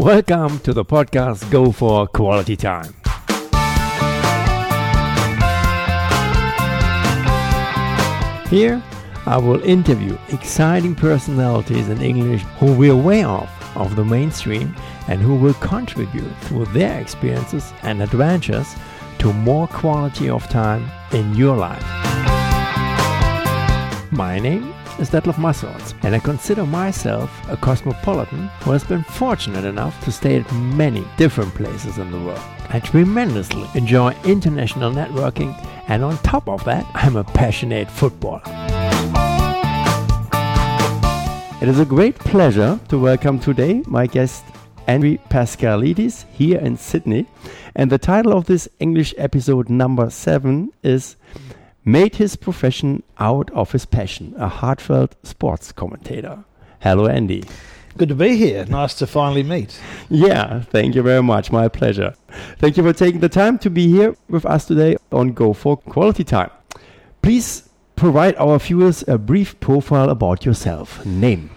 Welcome to the podcast Go for Quality Time. Here, I will interview exciting personalities in English who will way off of the mainstream and who will contribute through their experiences and adventures to more quality of time in your life. My name is Detlef Massorts, and I consider myself a cosmopolitan who has been fortunate enough to stay at many different places in the world. I tremendously enjoy international networking, and on top of that, I'm a passionate footballer. It is a great pleasure to welcome today my guest Andrew Paschalidis here in Sydney. And the title of this English episode number seven is Made His Profession Out of His Passion, a heartfelt sports commentator. Hello, Andy. Good to be here. Nice to finally meet. Yeah, thank you very much. My pleasure. Thank you for taking the time to be here with us today on Go for Quality Time. Please provide our viewers a brief profile about yourself. Name.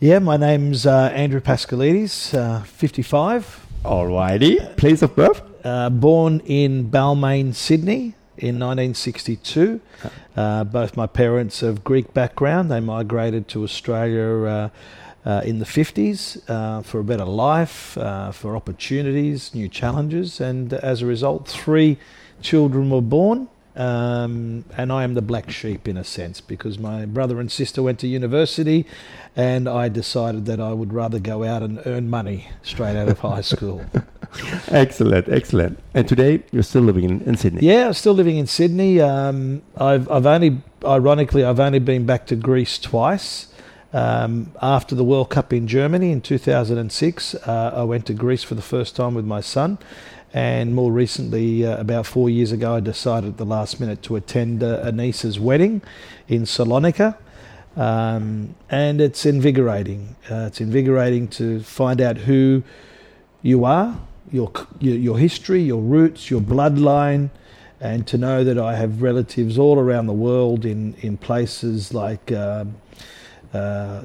Yeah, my name's uh, Andrew Paschalidis, uh, 55. Alrighty. Place of birth? Uh, born in Balmain, Sydney in 1962. Uh, both my parents of Greek background. They migrated to Australia uh, uh, in the 50s for a better life, for opportunities, new challenges, and as a result, three children were born. Um, and I am the black sheep in a sense because my brother and sister went to university, and I decided that I would rather go out and earn money straight out of high school. excellent, excellent. And today you're still living in, in Sydney. Yeah, still living in Sydney. Um, I've I've only ironically I've only been back to Greece twice. Um, after the World Cup in Germany in 2006, uh, I went to Greece for the first time with my son, and more recently, uh, about four years ago, I decided at the last minute to attend uh, a niece's wedding in Salonika. Um, and it's invigorating. Uh, it's invigorating to find out who you are, your, your, your history, your roots, your bloodline, and to know that I have relatives all around the world in, in places like um, uh,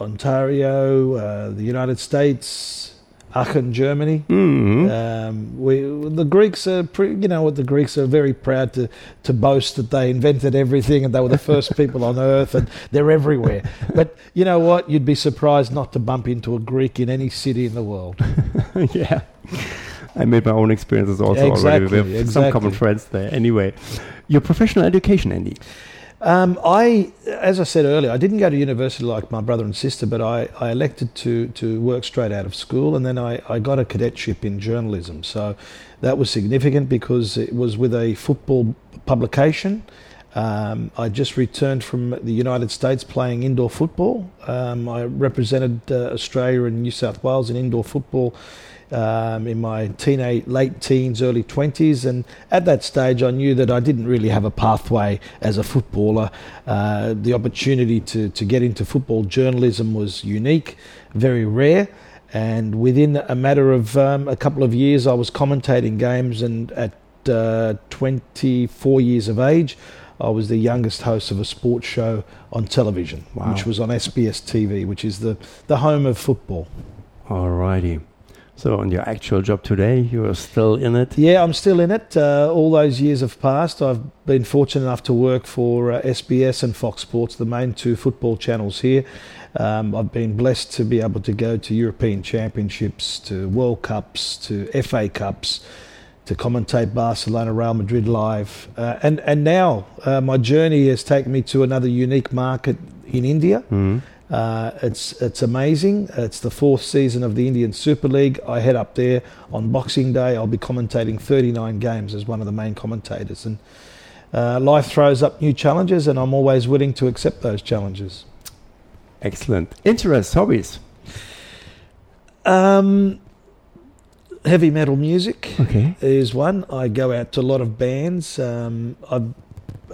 Ontario, uh, the United States, Aachen, Germany. Mm-hmm. Um, we the Greeks are, pre, you know, what the Greeks are very proud to to boast that they invented everything and they were the first people on earth and they're everywhere. But you know what? You'd be surprised not to bump into a Greek in any city in the world. yeah. I made my own experiences also exactly, already. We have exactly. some common friends there. Anyway, your professional education, Andy. Um, I, as I said earlier, I didn't go to university like my brother and sister, but I, I elected to, to work straight out of school, and then I, I got a cadetship in journalism. So that was significant because it was with a football publication. Um, I just returned from the United States playing indoor football. Um, I represented uh, Australia and New South Wales in indoor football um, in my teenage, late teens, early 20s. And at that stage, I knew that I didn't really have a pathway as a footballer. Uh, the opportunity to, to get into football journalism was unique, very rare. And within a matter of um, a couple of years, I was commentating games. And at uh, 24 years of age, I was the youngest host of a sports show on television, wow. which was on SBS TV, which is the, the home of football. Alrighty. So, on your actual job today, you are still in it? Yeah, I'm still in it. Uh, all those years have passed. I've been fortunate enough to work for uh, SBS and Fox Sports, the main two football channels here. Um, I've been blessed to be able to go to European Championships, to World Cups, to FA Cups, to commentate Barcelona, Real Madrid live, uh, and and now uh, my journey has taken me to another unique market in India. Mm-hmm. Uh, it's it's amazing. It's the fourth season of the Indian Super League. I head up there on Boxing Day. I'll be commentating 39 games as one of the main commentators, and uh, life throws up new challenges, and I'm always willing to accept those challenges. Excellent. Interests, hobbies. Um, heavy metal music okay. is one. I go out to a lot of bands. Um, I've,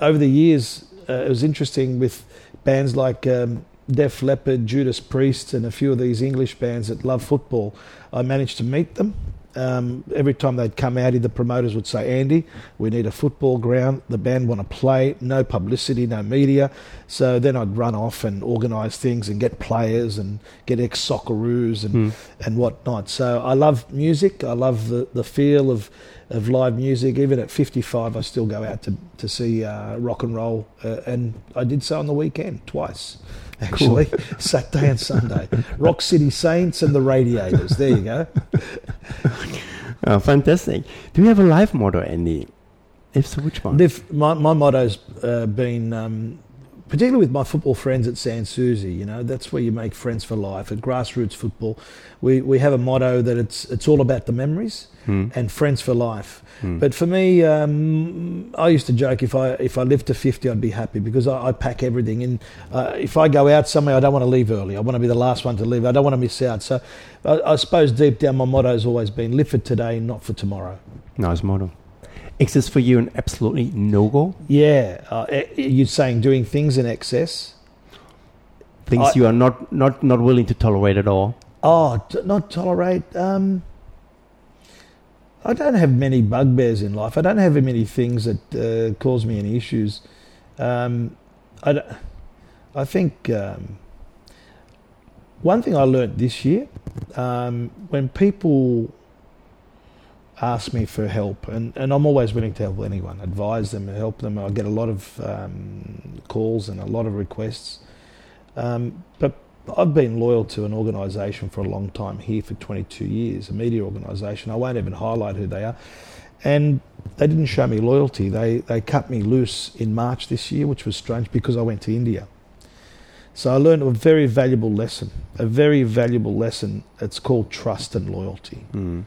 over the years, uh, it was interesting with bands like. Um, Def Leppard, Judas Priest, and a few of these English bands that love football. I managed to meet them Um, every time they'd come out, the promoters would say, "Andy, we need a football ground. The band want to play. No publicity, no media." So then I'd run off and organise things and get players and get ex Socceroos and Mm. and whatnot. So I love music. I love the, the feel of of live music. Even at 55, I still go out to to see uh, rock and roll, uh, and I did so on the weekend twice. Actually, Saturday and Sunday. Rock City Saints and the Radiators. There you go. Oh, fantastic. Do you have a life motto, Andy? If so, which one? Live, my, my motto's uh, been, um, particularly with my football friends at Sans Souci, you know, that's where you make friends for life. At grassroots football, we, we have a motto that it's, it's all about the memories Hmm. and friends for life. Hmm. But for me, um, I used to joke if I if I lived to fifty, I'd be happy because I, I pack everything in. Uh, if I go out somewhere, I don't want to leave early. I want to be the last one to leave. I don't want to miss out. So, I, I suppose deep down, my motto has always been: live for today, not for tomorrow. nice motto. Is this for you an absolutely no go? Yeah, uh, eh, you're saying doing things in excess. Things I- you are not, not, not willing to tolerate at all? Oh, t- not tolerate. Um, I don't have many bugbears in life. I don't have many things that uh, cause me any issues. Um, I, d- I think um, one thing I learnt this year um, when people ask me for help, and, and I'm always willing to help anyone, advise them, help them. I get a lot of um, calls and a lot of requests. Um, but I've been loyal to an organisation for a long time here for 22 years, a media organisation. I won't even highlight who they are. And they didn't show me loyalty. They, they cut me loose in March this year, which was strange because I went to India. So I learned a very valuable lesson, a very valuable lesson. It's called trust and loyalty. Hmm.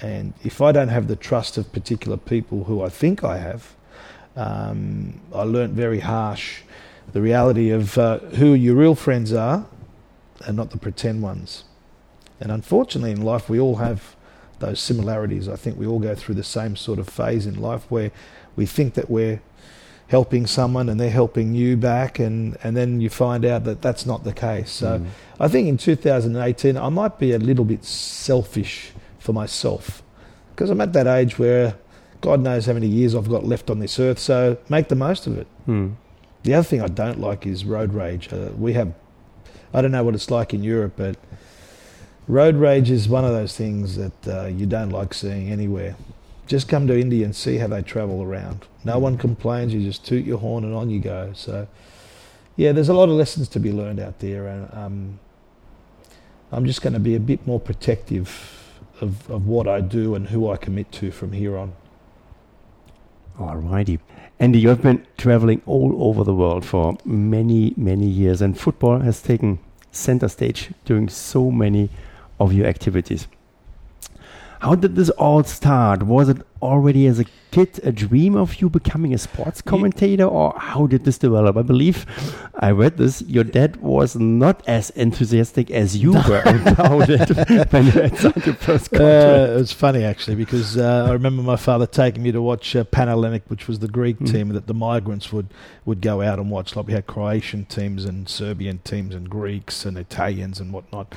And if I don't have the trust of particular people who I think I have, um, I learnt very harsh the reality of uh, who your real friends are and not the pretend ones. And unfortunately, in life, we all have those similarities. I think we all go through the same sort of phase in life where we think that we're helping someone and they're helping you back, and, and then you find out that that's not the case. So Hmm. I think in 2018, I might be a little bit selfish for myself because I'm at that age where God knows how many years I've got left on this earth, so make the most of it. Hmm. The other thing I don't like is road rage. Uh, we have, I don't know what it's like in Europe, but road rage is one of those things that uh, you don't like seeing anywhere. Just come to India and see how they travel around. No one complains. You just toot your horn and on you go. So, yeah, there's a lot of lessons to be learned out there, and um, I'm just going to be a bit more protective of, of what I do and who I commit to from here on. Alrighty. Andy, you have been traveling all over the world for many, many years, and football has taken center stage during so many of your activities. How did this all start? Was it already as a kid a dream of you becoming a sports commentator, or how did this develop? I believe I read this. Your dad was not as enthusiastic as you were about it when you had signed your first contract. Uh, it's funny actually because uh, I remember my father taking me to watch uh, Panhellenic, which was the Greek Mm. team that the migrants would, would go out and watch. Like we had Croatian teams and Serbian teams and Greeks and Italians and whatnot.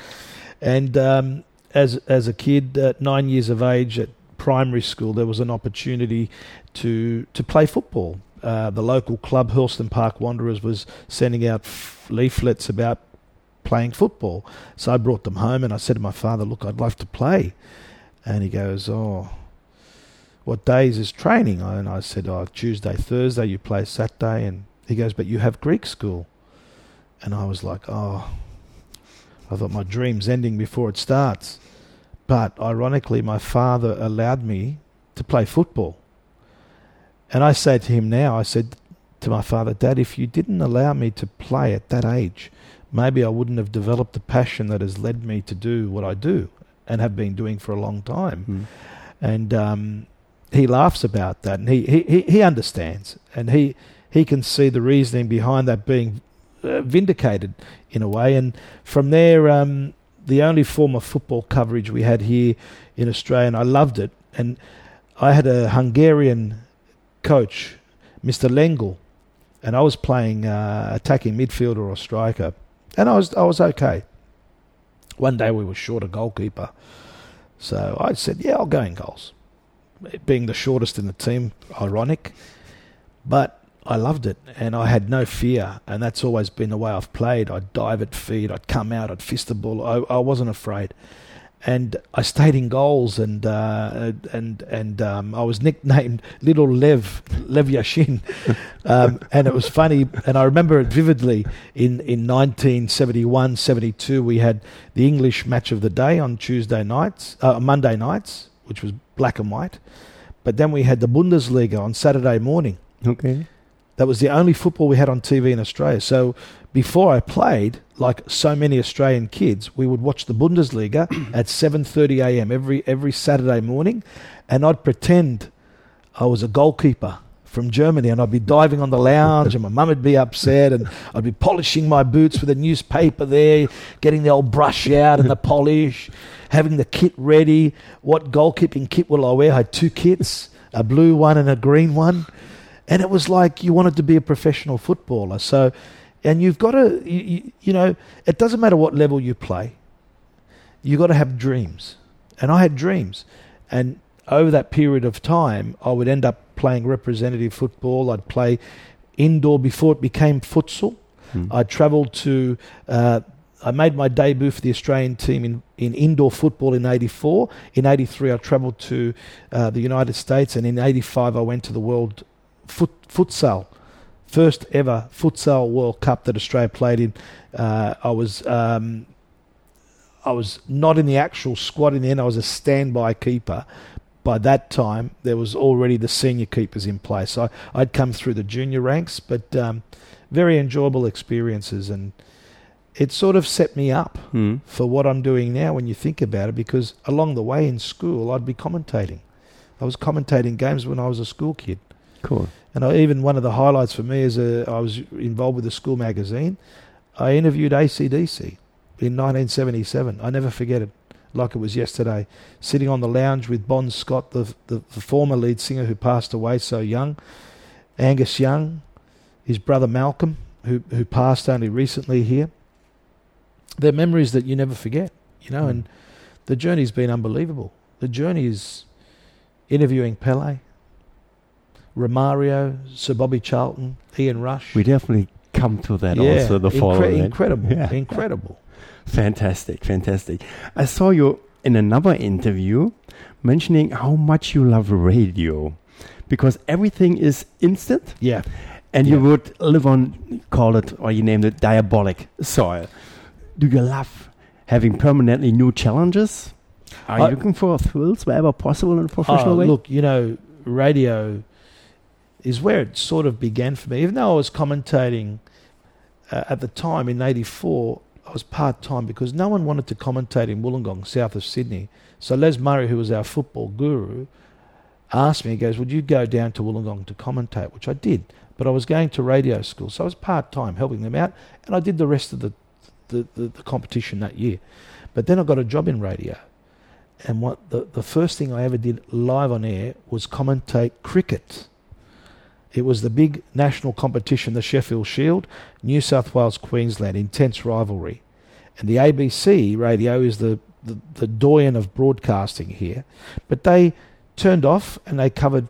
And um, as as a kid, at nine years of age, at primary school, there was an opportunity to to play football. Uh, the local club, Hurlstone Park Wanderers, was sending out leaflets about playing football. So I brought them home and I said to my father, "Look, I'd love to play." And he goes, "Oh, what days is training?" And I said, "Oh, Tuesday, Thursday. You play Saturday." And he goes, "But you have Greek school." And I was like, "Oh." I thought my dream's ending before it starts. But ironically, my father allowed me to play football. And I say to him now, I said to my father, Dad, if you didn't allow me to play at that age, maybe I wouldn't have developed the passion that has led me to do what I do and have been doing for a long time. Mm. And um, he laughs about that and he, he, he, he understands and he, he can see the reasoning behind that being uh, vindicated in a way. And from there, um, the only form of football coverage we had here in Australia, and I loved it. And I had a Hungarian coach, Mr. Lengel, and I was playing uh, attacking midfielder or striker, and I was I was okay. One day we were short a goalkeeper, So I said, yeah, I'll go in goals. Being the shortest in the team, ironic, but I loved it and I had no fear. And that's always been the way I've played. I'd dive at feet, I'd come out, I'd fist the ball. I, I wasn't afraid. And I stayed in goals, and uh, and and um, I was nicknamed Little Lev Lev Yashin, um, and it was funny. And I remember it vividly. In in 1971, 72, we had the English match of the day on Tuesday nights, uh, Monday nights, which was black and white. But then we had the Bundesliga on Saturday morning. Okay. That was the only football we had on TV in Australia. So before I played, like so many Australian kids, we would watch the Bundesliga at 7:30 a.m. every every Saturday morning, and I'd pretend I was a goalkeeper from Germany, and I'd be diving on the lounge, and my mum would be upset, and I'd be polishing my boots with a newspaper there, getting the old brush out and the polish, having the kit ready. What goalkeeping kit will I wear? I had two kits, a blue one and a green one, and it was like you wanted to be a professional footballer. So and you've got to, you, you know, it doesn't matter what level you play, you've got to have dreams. And I had dreams. And over that period of time, I would end up playing representative football. I'd play indoor before it became futsal. Hmm. I travelled to, uh, I made my debut for the Australian team in, in indoor football in 84. In 83, I travelled to uh, the United States. And in 85, I went to the World foot, Futsal first ever futsal World Cup that Australia played in. Uh, I was um, I was not in the actual squad in the end. I was a standby keeper. By that time, there was already the senior keepers in place. So I, would come through the junior ranks, but um, very enjoyable experiences, and it sort of set me up mm. for what I'm doing now. When you think about it, because along the way in school, I'd be commentating. I was commentating games when I was a school kid. Cool. And I, even one of the highlights for me is a, I was involved with the school magazine. I interviewed ACDC in 1977. I never forget it, like it was yesterday. Sitting on the lounge with Bon Scott, the, the, the former lead singer who passed away so young, Angus Young, his brother Malcolm, who who passed only recently here. They're memories that you never forget, you know. Mm. And the journey's been unbelievable. The journey is interviewing Pele, Romario, Sir Bobby Charlton, Ian Rush. We definitely come to that yeah, also the following. Incredible, yeah. incredible. Fantastic, fantastic. I saw you in another interview mentioning how much you love radio because everything is instant. Yeah. And yeah. you would live on, call it, or you named it diabolic soil. Do you love having permanently new challenges? Are I, you looking for thrills wherever possible in a professional uh, way? Look, you know, radio is where it sort of began for me. Even though I was commentating uh, at the time in '84, I was part time because no one wanted to commentate in Wollongong, south of Sydney. So Les Murray, who was our football guru, asked me, he goes, Would you go down to Wollongong to commentate? Which I did. But I was going to radio school, so I was part time helping them out, and I did the rest of the, the, the, the competition that year. But then I got a job in radio. And what the, the first thing I ever did live on air was commentate cricket. It was the big national competition, the Sheffield Shield, New South Wales, Queensland, intense rivalry. And the ABC radio is the, the, the doyen of broadcasting here. But they turned off and they covered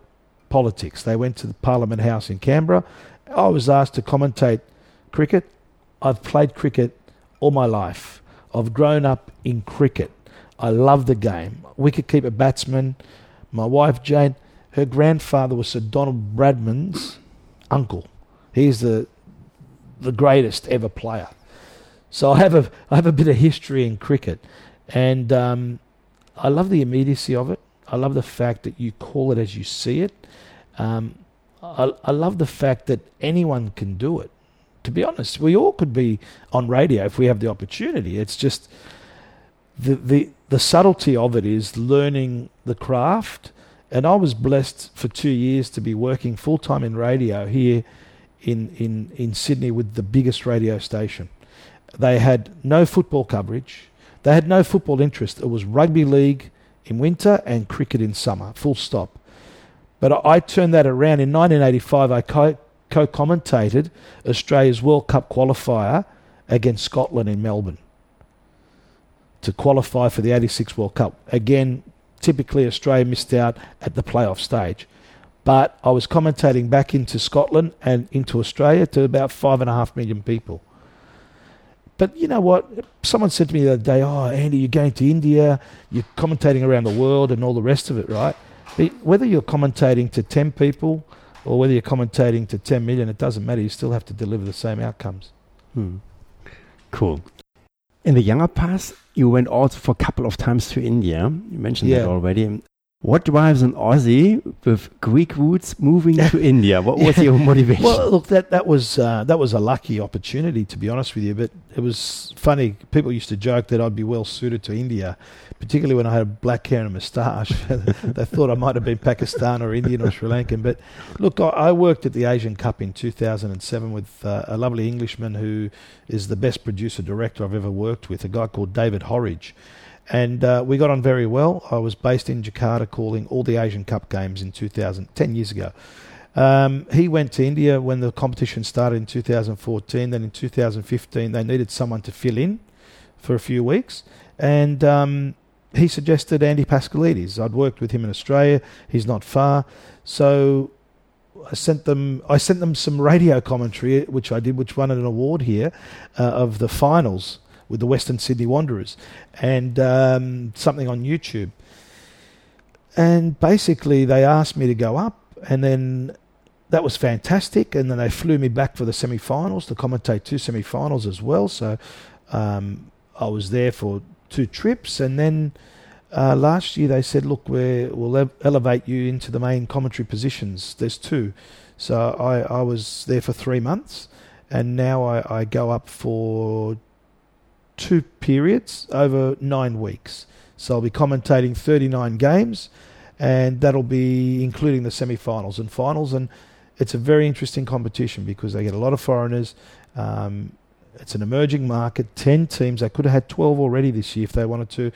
politics. They went to the Parliament House in Canberra. I was asked to commentate cricket. I've played cricket all my life. I've grown up in cricket. I love the game. Wicketkeeper batsman. My wife Jane, her grandfather was Sir Donald Bradman's uncle. He's the the greatest ever player. So I have a I have a bit of history in cricket, and um, I love the immediacy of it. I love the fact that you call it as you see it. Um, I, I love the fact that anyone can do it. To be honest, we all could be on radio if we have the opportunity. It's just the the the subtlety of it is learning the craft and I was blessed for two years to be working full time in radio here in, in, in Sydney with the biggest radio station. They had no football coverage, they had no football interest. It was rugby league in winter and cricket in summer, full stop. But I turned that around. In 1985, I co commentated Australia's World Cup qualifier against Scotland in Melbourne. to qualify for the 86 World Cup. Again, typically Australia missed out at the playoff stage. But I was commentating back into Scotland and into Australia to about five and a half million people. But you know what? Someone said to me the other day, "Oh, Andy, you're going to India, you're commentating around the world, and all the rest of it, right?" But whether you're commentating to ten people or whether you're commentating to ten million, it doesn't matter. You still have to deliver the same outcomes. Hmm. Cool. In the younger past, you went also for a couple of times to India. You mentioned Yeah. that already. What drives an Aussie with Greek roots moving to India? What was Yeah. your motivation? Well, look, that that was uh, that was a lucky opportunity, to be honest with you. But it was funny. People used to joke that I'd be well suited to India, particularly when I had black hair and a moustache. they thought I might have been Pakistan or Indian or Sri Lankan. But look, I, I worked at the Asian Cup in 2007 with uh, a lovely Englishman who is the best producer director I've ever worked with, a guy called David Horridge. And uh, we got on very well. I was based in Jakarta calling all the Asian Cup games in 2000, 10 years ago. Um, he went to India when the competition started in 2014. Then in 2015, they needed someone to fill in for a few weeks. And um, he suggested Andy Paschalidis. I'd worked with him in Australia. He's not far. So I sent them. I sent them some radio commentary, which I did, which won an award here, uh, of the finals with the Western Sydney Wanderers, and um, something on YouTube. And basically, they asked me to go up, and then that was fantastic. And then they flew me back for the semi-finals to commentate two semi-finals as well. So um, I was there for two trips, and then uh, last year they said, "Look, we're, we'll ev- elevate you into the main commentary positions." There's two, so I, I was there for three months, and now I, I go up for two periods over nine weeks. So I'll be commentating 39 games, and that'll be including the semi-finals and finals. And it's a very interesting competition because they get a lot of foreigners. Um, it's an emerging market. Ten teams. They could have had 12 already this year if they wanted to.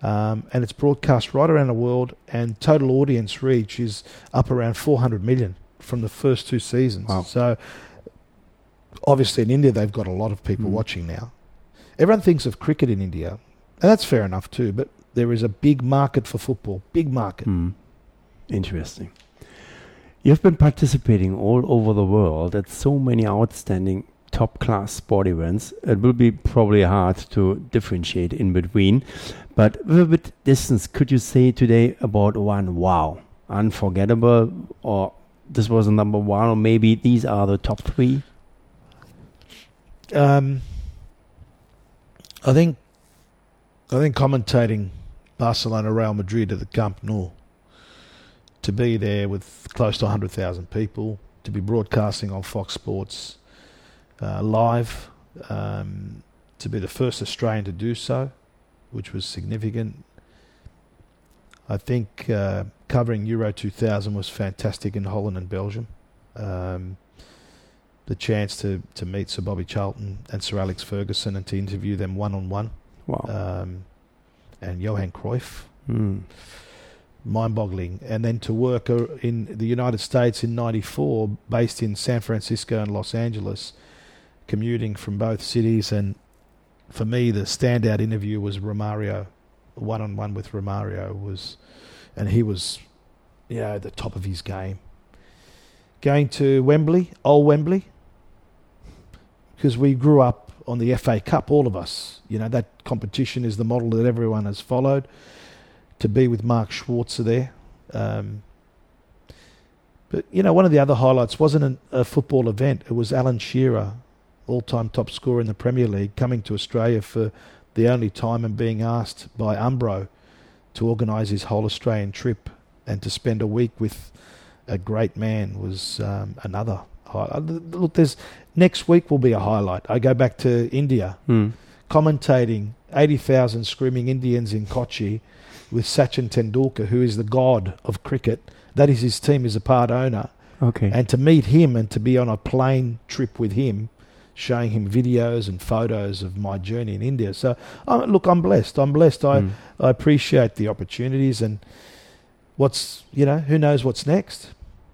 Um, and it's broadcast right around the world, and total audience reach is up around 400 million from the first two seasons. Wow. So, obviously, in India, they've got a lot of people Mm. watching now. Everyone thinks of cricket in India, and that's fair enough too, but there is a big market for football, big market. Hmm. Interesting. You've been participating all over the world at so many outstanding top class sport events. It will be probably hard to differentiate in between. But with a bit distance, could you say today about one wow, unforgettable, or this was a number one, or maybe these are the top three? Um, I think, I think commentating Barcelona, Real Madrid at the Camp Nou, to be there with close to 100,000 people, to be broadcasting on Fox Sports uh, live, um, to be the first Australian to do so, which was significant. I think uh, covering Euro 2000 was fantastic in Holland and Belgium. Um, the chance to, to meet Sir Bobby Charlton and Sir Alex Ferguson and to interview them one on one, Wow. um, and Johan Cruyff, Hmm. mind-boggling. And then to work uh, in the United States in '94, based in San Francisco and Los Angeles, commuting from both cities. And for me, the standout interview was Romario, one-on-one with Romario was, and he was, you know, at the top of his game. Going to Wembley, old Wembley, because we grew up on the FA Cup, all of us. You know, that competition is the model that everyone has followed. To be with Mark Schwarzer there. Um, but, you know, one of the other highlights wasn't an, a football event. It was Alan Shearer, all-time top scorer in the Premier League, coming to Australia for the only time and being asked by Umbro to organise his whole Australian trip and to spend a week with a great man was um, another. Look, there's next week will be a highlight. I go back to India, Hmm. commentating 80,000 screaming Indians in Kochi with Sachin Tendulkar, who is the god of cricket. That is his team, is a part owner. Okay. And to meet him and to be on a plane trip with him, showing him videos and photos of my journey in India. So, look, I'm blessed. I'm blessed. I, Hmm. I appreciate the opportunities and what's, you know, who knows what's next?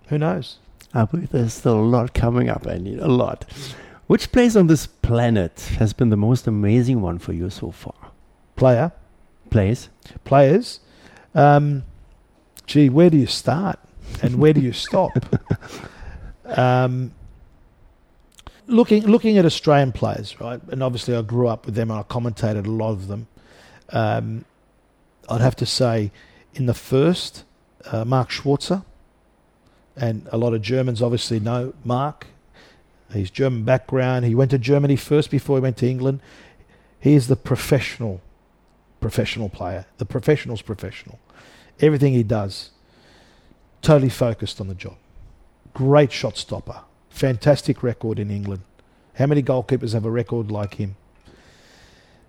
Who knows? I believe there's still a lot coming up, Andy. A lot. Which place on this planet has been the most amazing one for you so far? player, Place. players. Um, gee, where do you start and where do you stop? um, looking looking at Australian players, right? And obviously, I grew up with them and I commentated a lot of them. Um, I'd have to say, in the first, uh, Mark Schwarzer, and a lot of Germans obviously know Mark. He's German background. He went to Germany first before he went to England. He is the professional, professional player. The professional's professional. Everything he does, totally focused on the job. Great shot stopper. Fantastic record in England. How many goalkeepers have a record like him?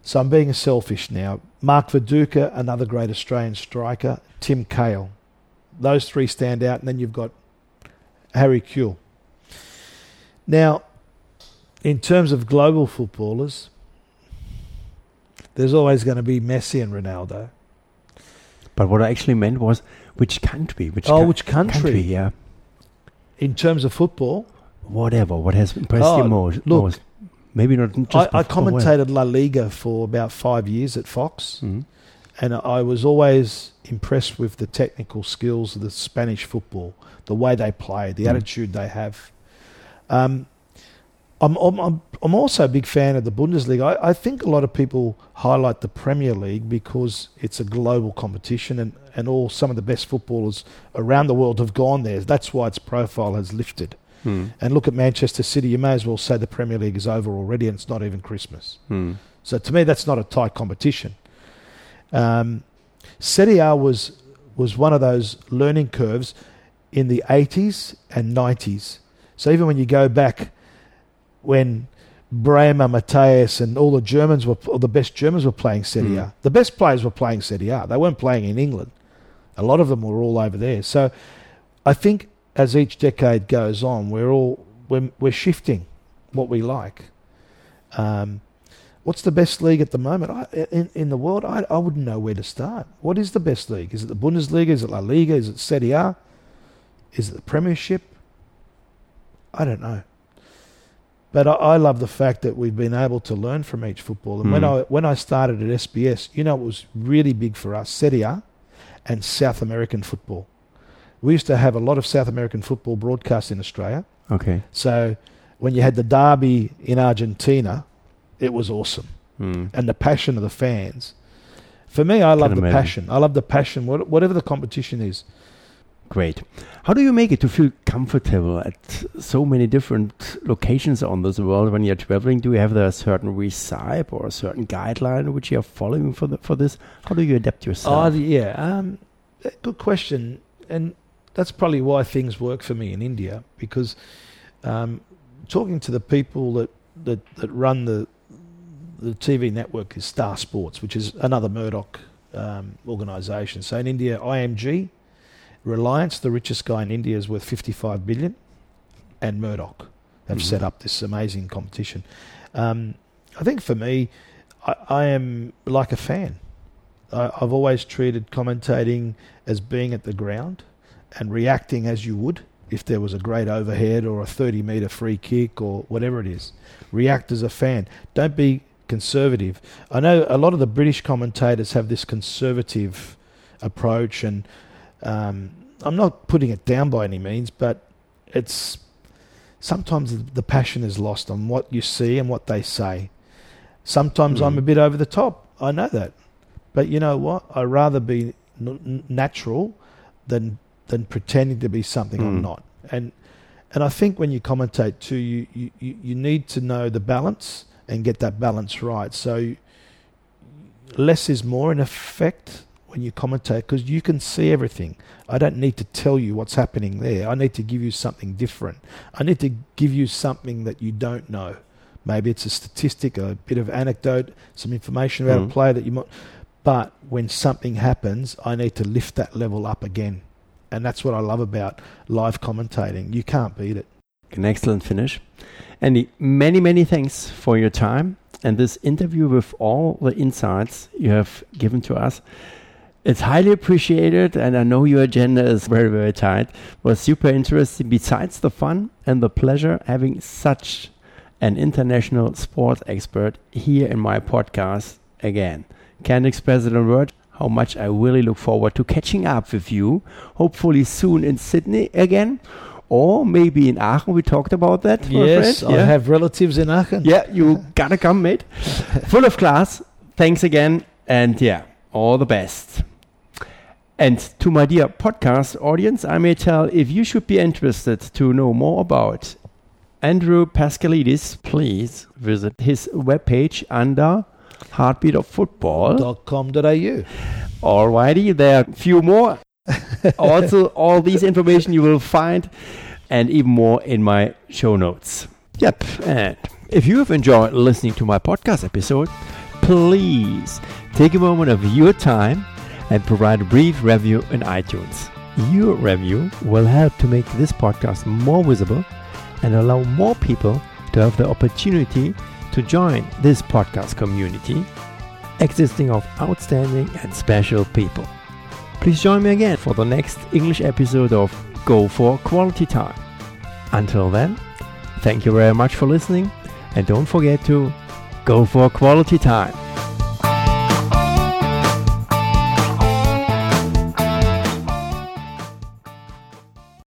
So I'm being selfish now. Mark Viduka, another great Australian striker. Tim Cahill. Those three stand out. And then you've got Harry Kewell. Now, in terms of global footballers, there's always going to be Messi and Ronaldo. But what I actually meant was which country? Which Oh, coun- which country? Yeah. In terms of football, Whatever. What has impressed Oh, you most? look, most? Maybe not just. I, I commentated La Liga for about five years at Fox, Mhm. And I was always impressed with the technical skills of the Spanish football, the way they play, the Mm. attitude they have. Um, I'm, I'm, I'm, also a big fan of the Bundesliga. I, I think a lot of people highlight the Premier League because it's a global competition and, and all some of the best footballers around the world have gone there. That's why its profile has lifted. Hmm. And look at Manchester City, you may as well say the Premier League is over already and it's not even Christmas. Hmm. So to me, that's not a tight competition. Um, Serie A was was one of those learning curves in the 80s and 90s. So even when you go back when Brehme, Matthäus, and all the Germans were, all the best Germans were playing Serie A. Mm. The best players were playing Serie A. They weren't playing in England. A lot of them were all over there. So I think as each decade goes on, we're all we're, we're shifting what we like. Um, what's the best league at the moment I, in in the world? I I wouldn't know where to start. What is the best league? Is it the Bundesliga? Is it La Liga? Is it Serie A? Is it the Premiership? I don't know. But I, I love the fact that we've been able to learn from each football. And when Hmm. I when I started at SBS, you know, it was really big for us, Serie A and South American football. We used to have a lot of South American football broadcast in Australia. Okay. So when you had the derby in Argentina, it was awesome. Hmm. And the passion of the fans. For me, I love the imagine. passion. I love the passion, whatever the competition is. Great. How do you make it to feel comfortable at so many different locations on this world when you're traveling? Do you have a certain recipe or a certain guideline which you are following for the, for this? How do you adapt Oh, yourself? yeah. Um, eh, good question. And that's probably why things work for me in India because um, talking to the people that, that, that run the, the TV network is Star Sports, which is another Murdoch um, organisation. So in India, IMG, Reliance, the richest guy in India, is worth 55 billion, and Murdoch have Mhm. set up this amazing competition. Um, I think for me, I, I am like a fan. I, I've always treated commentating as being at the ground and reacting as you would if there was a great overhead or a 30 metre free kick or whatever it is. React as a fan. Don't be conservative. I know a lot of the British commentators have this conservative approach, and um, I'm not putting it down by any means, but it's sometimes the- passion is lost on what you see and what they say. Sometimes I'm Mm. a bit over the top. I know that. But you know what? I'd rather be n- natural than than pretending to be something I'm Mm. not. And and I think when you commentate too, you, you you need to know the balance and get that balance right. So less is more in effect when you commentate because you can see everything. I don't need to tell you what's happening there. I need to give you something different. I need to give you something that you don't know. Maybe it's a statistic, a bit of anecdote, some information about Mm. a player that you might. But when something happens, I need to lift that level up again. And that's what I love about live commentating. You can't beat it. An excellent finish. Andy, many, many thanks for your time and this interview with all the insights you have given to us. It's highly appreciated, and I know your agenda is very, very tight. Was super interesting. Besides the fun and the pleasure, having such an international sports expert here in my podcast again. can't express it in words how much I really look forward to catching up with you, hopefully soon in Sydney again, or maybe in Aachen. We talked about that. Yes, I yeah. have relatives in Aachen. Yeah, you gotta come, mate. Full of class. Thanks again, and yeah, all the best. And to my dear podcast audience, I may tell if you should be interested to know more about Andrew Paschalidis, please visit his webpage under Heartbeat of Football. .com.au. Alrighty, there are a few more. Also, all these information you will find and even more in my show notes. Yep, and if you have enjoyed listening to my podcast episode, please take a moment of your time and provide a brief review in iTunes. Your review will help to make this podcast more visible and allow more people to have the opportunity to join this podcast community existing of outstanding and special people. Please join me again for the next English episode of Go for Quality Time. Until then, thank you very much for listening and don't forget to go for quality time.